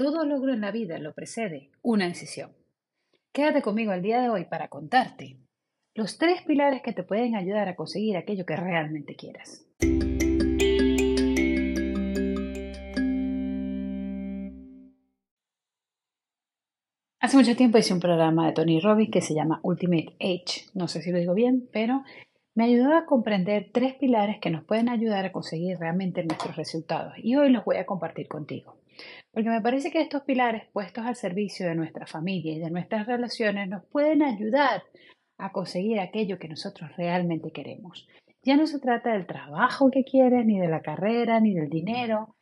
Todo logro en la vida lo precede una decisión. Quédate conmigo el día de hoy para contarte los tres pilares que te pueden ayudar a conseguir aquello que realmente quieras. Hace mucho tiempo hice un programa de Tony Robbins que se llama Ultimate Age. No sé si lo digo bien, pero me ayudó a comprender tres pilares que nos pueden ayudar a conseguir realmente nuestros resultados. Y hoy los voy a compartir contigo. Porque me parece que estos pilares puestos al servicio de nuestra familia y de nuestras relaciones nos pueden ayudar a conseguir aquello que nosotros realmente queremos. Ya no se trata del trabajo que quieres, ni de la carrera, ni del dinero,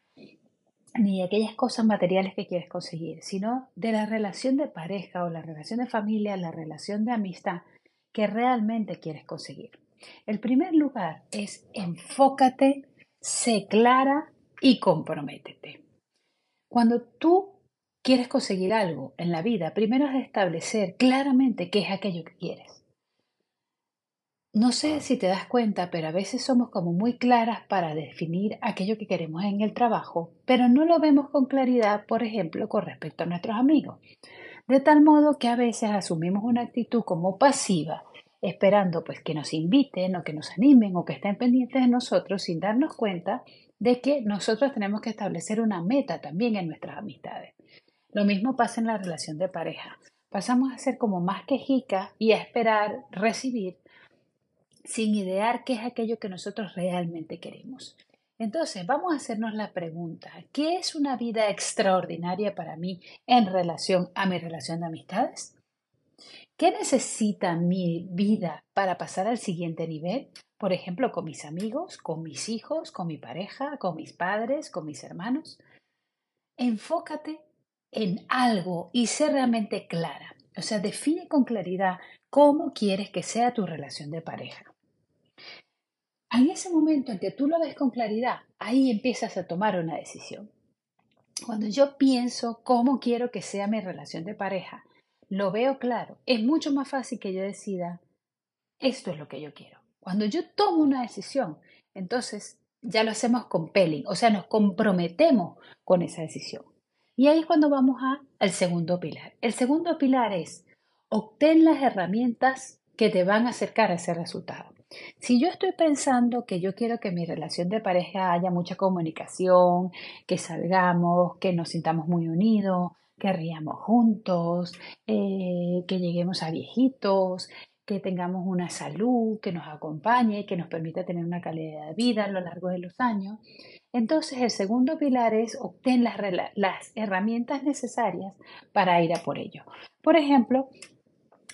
ni de aquellas cosas materiales que quieres conseguir, sino de la relación de pareja o la relación de familia, la relación de amistad que realmente quieres conseguir. El primer lugar es enfócate, sé clara y comprométete. Cuando tú quieres conseguir algo en la vida, primero es establecer claramente qué es aquello que quieres. No sé si te das cuenta, pero a veces somos como muy claras para definir aquello que queremos en el trabajo, pero no lo vemos con claridad, por ejemplo, con respecto a nuestros amigos. De tal modo que a veces asumimos una actitud como pasiva, esperando pues que nos inviten o que nos animen o que estén pendientes de nosotros sin darnos cuenta de que nosotros tenemos que establecer una meta también en nuestras amistades. Lo mismo pasa en la relación de pareja. Pasamos a ser como más quejica y a esperar recibir sin idear qué es aquello que nosotros realmente queremos. Entonces, vamos a hacernos la pregunta, ¿qué es una vida extraordinaria para mí en relación a mi relación de amistades? ¿Qué necesita mi vida para pasar al siguiente nivel? Por ejemplo, con mis amigos, con mis hijos, con mi pareja, con mis padres, con mis hermanos. Enfócate en algo y sé realmente clara. O sea, define con claridad cómo quieres que sea tu relación de pareja. En ese momento en que tú lo ves con claridad, ahí empiezas a tomar una decisión. Cuando yo pienso cómo quiero que sea mi relación de pareja, lo veo claro, es mucho más fácil que yo decida, esto es lo que yo quiero. Cuando yo tomo una decisión, entonces ya lo hacemos con pelling, o sea, nos comprometemos con esa decisión. Y ahí es cuando vamos a, al segundo pilar. El segundo pilar es obtén las herramientas que te van a acercar a ese resultado. Si yo estoy pensando que yo quiero que mi relación de pareja haya mucha comunicación, que salgamos, que nos sintamos muy unidos, que riamos juntos, eh, que lleguemos a viejitos, que tengamos una salud que nos acompañe, que nos permita tener una calidad de vida a lo largo de los años. Entonces, el segundo pilar es obtener las, herramientas necesarias para ir a por ello. Por ejemplo,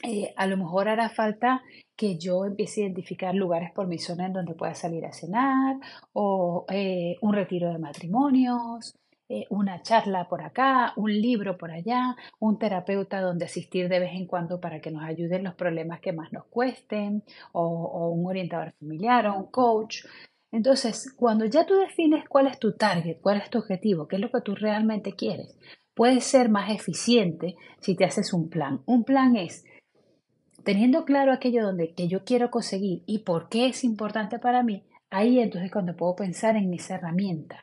eh, a lo mejor hará falta que yo empiece a identificar lugares por mi zona en donde pueda salir a cenar o eh, un retiro de matrimonios, eh, una charla por acá, un libro por allá, un terapeuta donde asistir de vez en cuando para que nos ayuden los problemas que más nos cuesten, o, un orientador familiar o un coach. Entonces, cuando ya tú defines cuál es tu target, cuál es tu objetivo, qué es lo que tú realmente quieres, puedes ser más eficiente si te haces un plan. Un plan es teniendo claro aquello donde que yo quiero conseguir y por qué es importante para mí, ahí entonces cuando puedo pensar en esa herramienta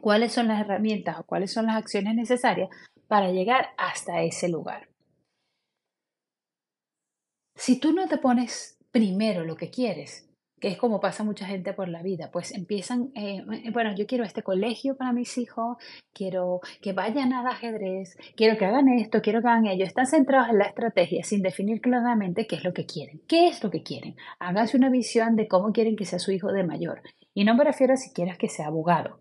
cuáles son las herramientas o cuáles son las acciones necesarias para llegar hasta ese lugar. Si tú no te pones primero lo que quieres, que es como pasa mucha gente por la vida, pues empiezan, eh, bueno, yo quiero este colegio para mis hijos, quiero que vayan a ajedrez, quiero que hagan esto, quiero que hagan ello. Están centrados en la estrategia sin definir claramente qué es lo que quieren. ¿Qué es lo que quieren? Háganse una visión de cómo quieren que sea su hijo de mayor. Y no me refiero a si quieres que sea abogado,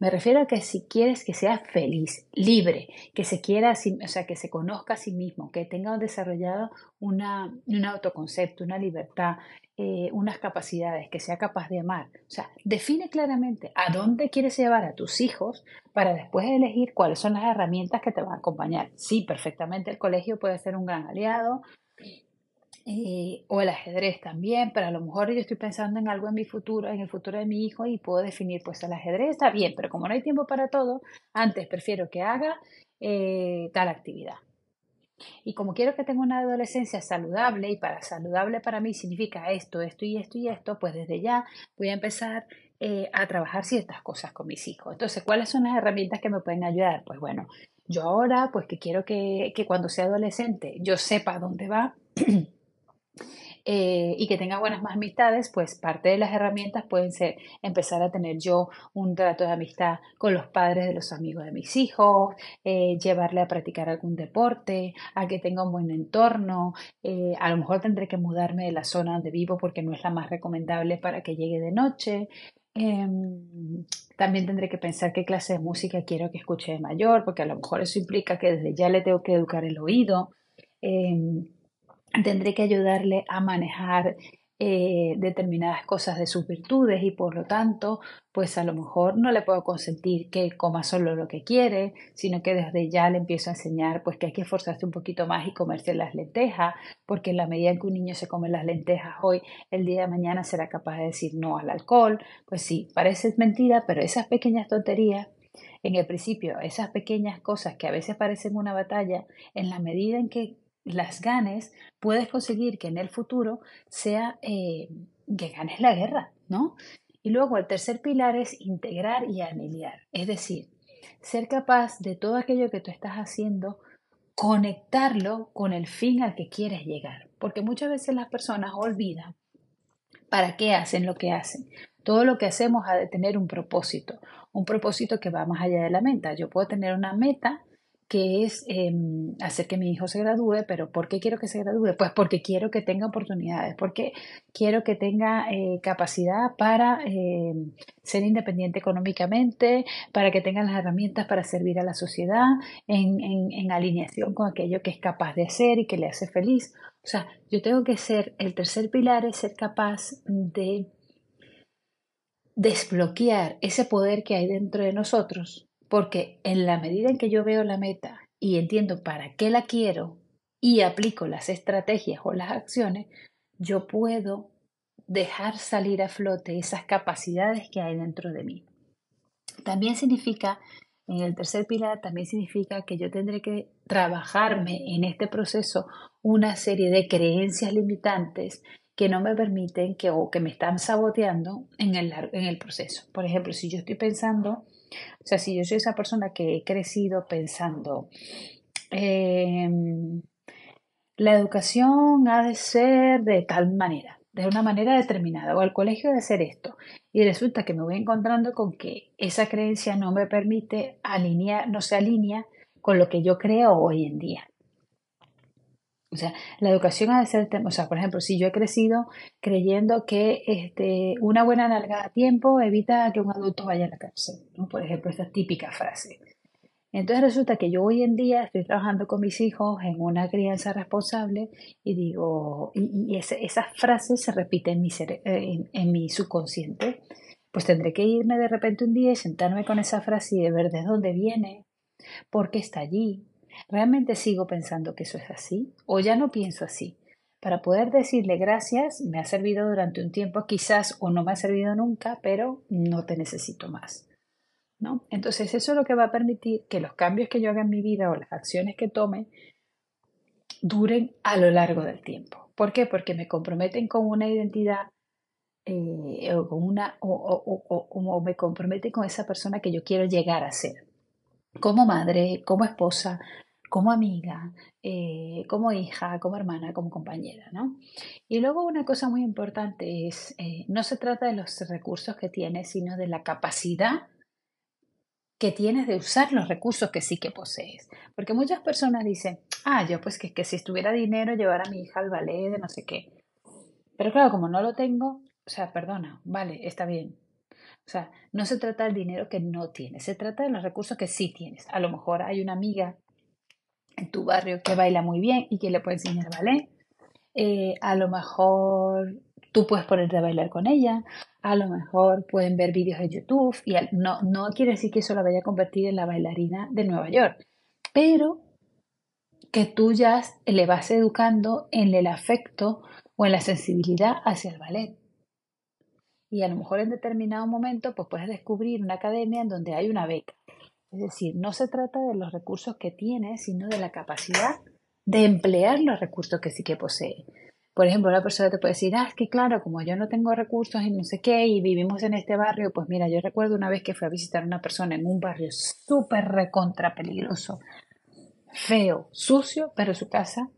Me refiero a que si quieres que sea feliz, libre, que se quiera, o sea, que se conozca a sí mismo, que tenga desarrollado una, un autoconcepto, una libertad, eh, unas capacidades, que sea capaz de amar. O sea, define claramente a dónde quieres llevar a tus hijos para después elegir cuáles son las herramientas que te van a acompañar. Sí, perfectamente el colegio puede ser un gran aliado, eh, o el ajedrez también, pero a lo mejor yo estoy pensando en algo en mi futuro, en el futuro de mi hijo y puedo definir, pues el ajedrez está bien, pero como no hay tiempo para todo, antes prefiero que haga eh, tal actividad. Y como quiero que tenga una adolescencia saludable, y para saludable para mí significa esto, esto y esto y esto, pues desde ya voy a empezar eh, a trabajar ciertas cosas con mis hijos. Entonces, ¿cuáles son las herramientas que me pueden ayudar? Pues bueno, yo ahora, pues que quiero que, que cuando sea adolescente yo sepa dónde va. Eh, y que tenga buenas amistades, pues parte de las herramientas pueden ser empezar a tener yo un trato de amistad con los padres de los amigos de mis hijos, eh, llevarle a practicar algún deporte, a que tenga un buen entorno, eh, a lo mejor tendré que mudarme de la zona donde vivo porque no es la más recomendable para que llegue de noche. Em, también tendré que pensar qué clase de música quiero que escuche de mayor, porque a lo mejor eso implica que desde ya le tengo que educar el oído. Tendré que ayudarle a manejar eh, determinadas cosas de sus virtudes y por lo tanto, pues a lo mejor no le puedo consentir que coma solo lo que quiere, sino que desde ya le empiezo a enseñar pues que hay que esforzarse un poquito más y comerse las lentejas, porque en la medida en que un niño se come las lentejas hoy, el día de mañana será capaz de decir no al alcohol. Pues sí, parece mentira, pero esas pequeñas tonterías en el principio, esas pequeñas cosas que a veces parecen una batalla, en la medida en que las ganes, puedes conseguir que en el futuro sea eh, que ganes la guerra, ¿no? Y luego el tercer pilar es integrar y anhelar, es decir, ser capaz de todo aquello que tú estás haciendo, conectarlo con el fin al que quieres llegar, porque muchas veces las personas olvidan para qué hacen lo que hacen. Todo lo que hacemos ha de tener un propósito, un propósito que va más allá de la meta. Yo puedo tener una meta que es em, hacer que mi hijo se gradúe, pero ¿por qué quiero que se gradúe? Pues porque quiero que tenga oportunidades, porque quiero que tenga eh, capacidad para em, ser independiente económicamente, para que tenga las herramientas para servir a la sociedad en alineación con aquello que es capaz de hacer y que le hace feliz. O sea, yo tengo que ser, el tercer pilar es ser capaz de desbloquear ese poder que hay dentro de nosotros porque en la medida en que yo veo la meta y entiendo para qué la quiero y aplico las estrategias o las acciones, yo puedo dejar salir a flote esas capacidades que hay dentro de mí. También significa, en el tercer pilar, también significa que yo tendré que trabajarme en este proceso una serie de creencias limitantes que no me permiten que o que me están saboteando en el, en el proceso. Por ejemplo, si yo estoy pensando o sea, si yo soy esa persona que he crecido pensando, em, la educación ha de ser de tal manera, de una manera determinada, o el colegio de ser esto, y resulta que me voy encontrando con que esa creencia no me permite alinear, no se alinea con lo que yo creo hoy en día. O sea, la educación ha de ser, o sea, por ejemplo, si yo he crecido creyendo que este, una buena nalgada a tiempo evita que un adulto vaya a la cárcel, ¿no? Por ejemplo, esta típica frase. Entonces resulta que yo hoy en día estoy trabajando con mis hijos en una crianza responsable y digo, y, esa frase se repite en mi, en, en mi subconsciente. Pues tendré que irme de repente un día y sentarme con esa frase y de ver de dónde viene, por qué está allí, ¿Realmente sigo pensando que eso es así? ¿O ya no pienso así? Para poder decirle gracias me ha servido durante un tiempo, quizás o no me ha servido nunca, pero no te necesito más. ¿no? Entonces eso es lo que va a permitir que los cambios que yo haga en mi vida o las acciones que tome duren a lo largo del tiempo. ¿Por qué? Porque me comprometen con una identidad eh, o, con una, o, o me comprometen con esa persona que yo quiero llegar a ser. Como madre, como esposa, como amiga, eh, como hija, como hermana, como compañera, ¿no? Y luego una cosa muy importante es, eh, no se trata de los recursos que tienes, sino de la capacidad que tienes de usar los recursos que sí que posees. Porque muchas personas dicen, ah, yo pues que, que si estuviera dinero llevar a mi hija al ballet de no sé qué. Pero claro, como no lo tengo, o sea, perdona, vale, está bien. O sea, no se trata del dinero que no tienes, se trata de los recursos que sí tienes. A lo mejor hay una amiga en tu barrio que baila muy bien y que le puede enseñar ballet. Eh, a lo mejor tú puedes ponerte a bailar con ella. A lo mejor pueden ver vídeos de YouTube y no, no quiere decir que eso la vaya a convertir en la bailarina de Nueva York, pero que tú ya le vas educando en el afecto o en la sensibilidad hacia el ballet. Y a lo mejor en determinado momento pues puedes descubrir una academia en donde hay una beca. Es decir, no se trata de los recursos que tiene, sino de la capacidad de emplear los recursos que sí que posee. Por ejemplo, una persona te puede decir, ah, es que claro, como yo no tengo recursos y no sé qué, y vivimos en este barrio, pues mira, yo recuerdo una vez que fui a visitar a una persona en un barrio súper recontra peligroso, feo, sucio, pero su casa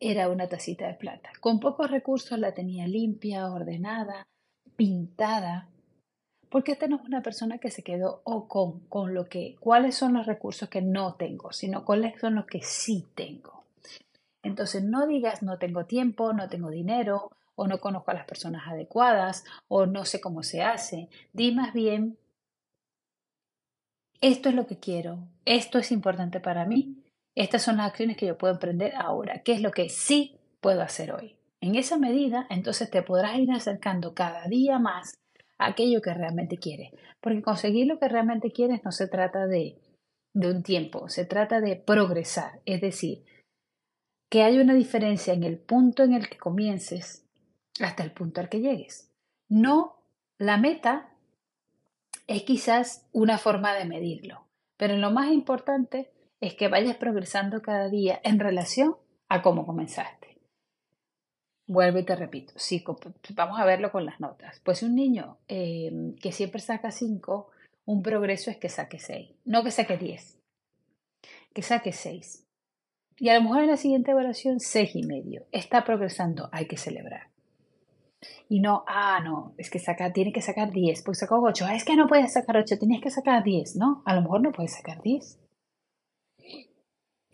era una tacita de plata. Con pocos recursos la tenía limpia, ordenada, pintada, porque esta no es una persona que se quedó o con, con lo que, cuáles son los recursos que no tengo, sino cuáles son los que sí tengo. Entonces no digas no tengo tiempo, no tengo dinero, o no conozco a las personas adecuadas, o no sé cómo se hace. Di más bien, esto es lo que quiero, esto es importante para mí, estas son las acciones que yo puedo emprender ahora, qué es lo que sí puedo hacer hoy. En esa medida, entonces te podrás ir acercando cada día más aquello que realmente quieres. Porque conseguir lo que realmente quieres no se trata de, de un tiempo, se trata de progresar. Es decir, que haya una diferencia en el punto en el que comiences hasta el punto al que llegues. No, la meta es quizás una forma de medirlo, pero lo más importante es que vayas progresando cada día en relación a cómo comenzaste. Vuelvo y te repito, sí, vamos a verlo con las notas. Pues un niño eh, que siempre saca 5, un progreso es que saque 6, no que saque 10, que saque 6. Y a lo mejor en la siguiente evaluación, 6 y medio. Está progresando, hay que celebrar. Y no, ah, no, es que saca, tiene que sacar 10, pues sacó 8. Ah, es que no puedes sacar 8, tienes que sacar 10, ¿no? A lo mejor no puedes sacar 10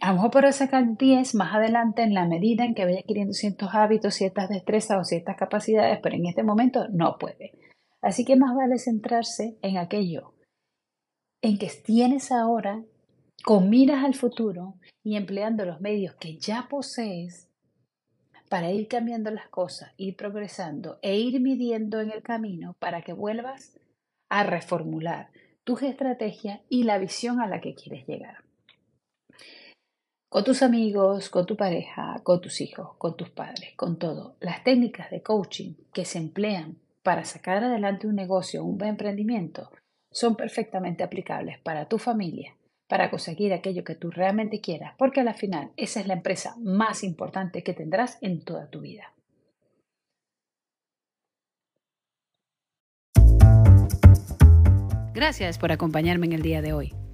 a lo mejor podrás sacar 10 más adelante en la medida en que vaya adquiriendo ciertos hábitos, ciertas destrezas o ciertas capacidades, pero en este momento no puede. Así que más vale centrarse en aquello en que tienes ahora, con miras al futuro y empleando los medios que ya posees para ir cambiando las cosas, ir progresando e ir midiendo en el camino para que vuelvas a reformular tus estrategias y la visión a la que quieres llegar con tus amigos, con tu pareja, con tus hijos, con tus padres, con todo. Las técnicas de coaching que se emplean para sacar adelante un negocio, un emprendimiento, son perfectamente aplicables para tu familia, para conseguir aquello que tú realmente quieras, porque al final esa es la empresa más importante que tendrás en toda tu vida. Gracias por acompañarme en el día de hoy.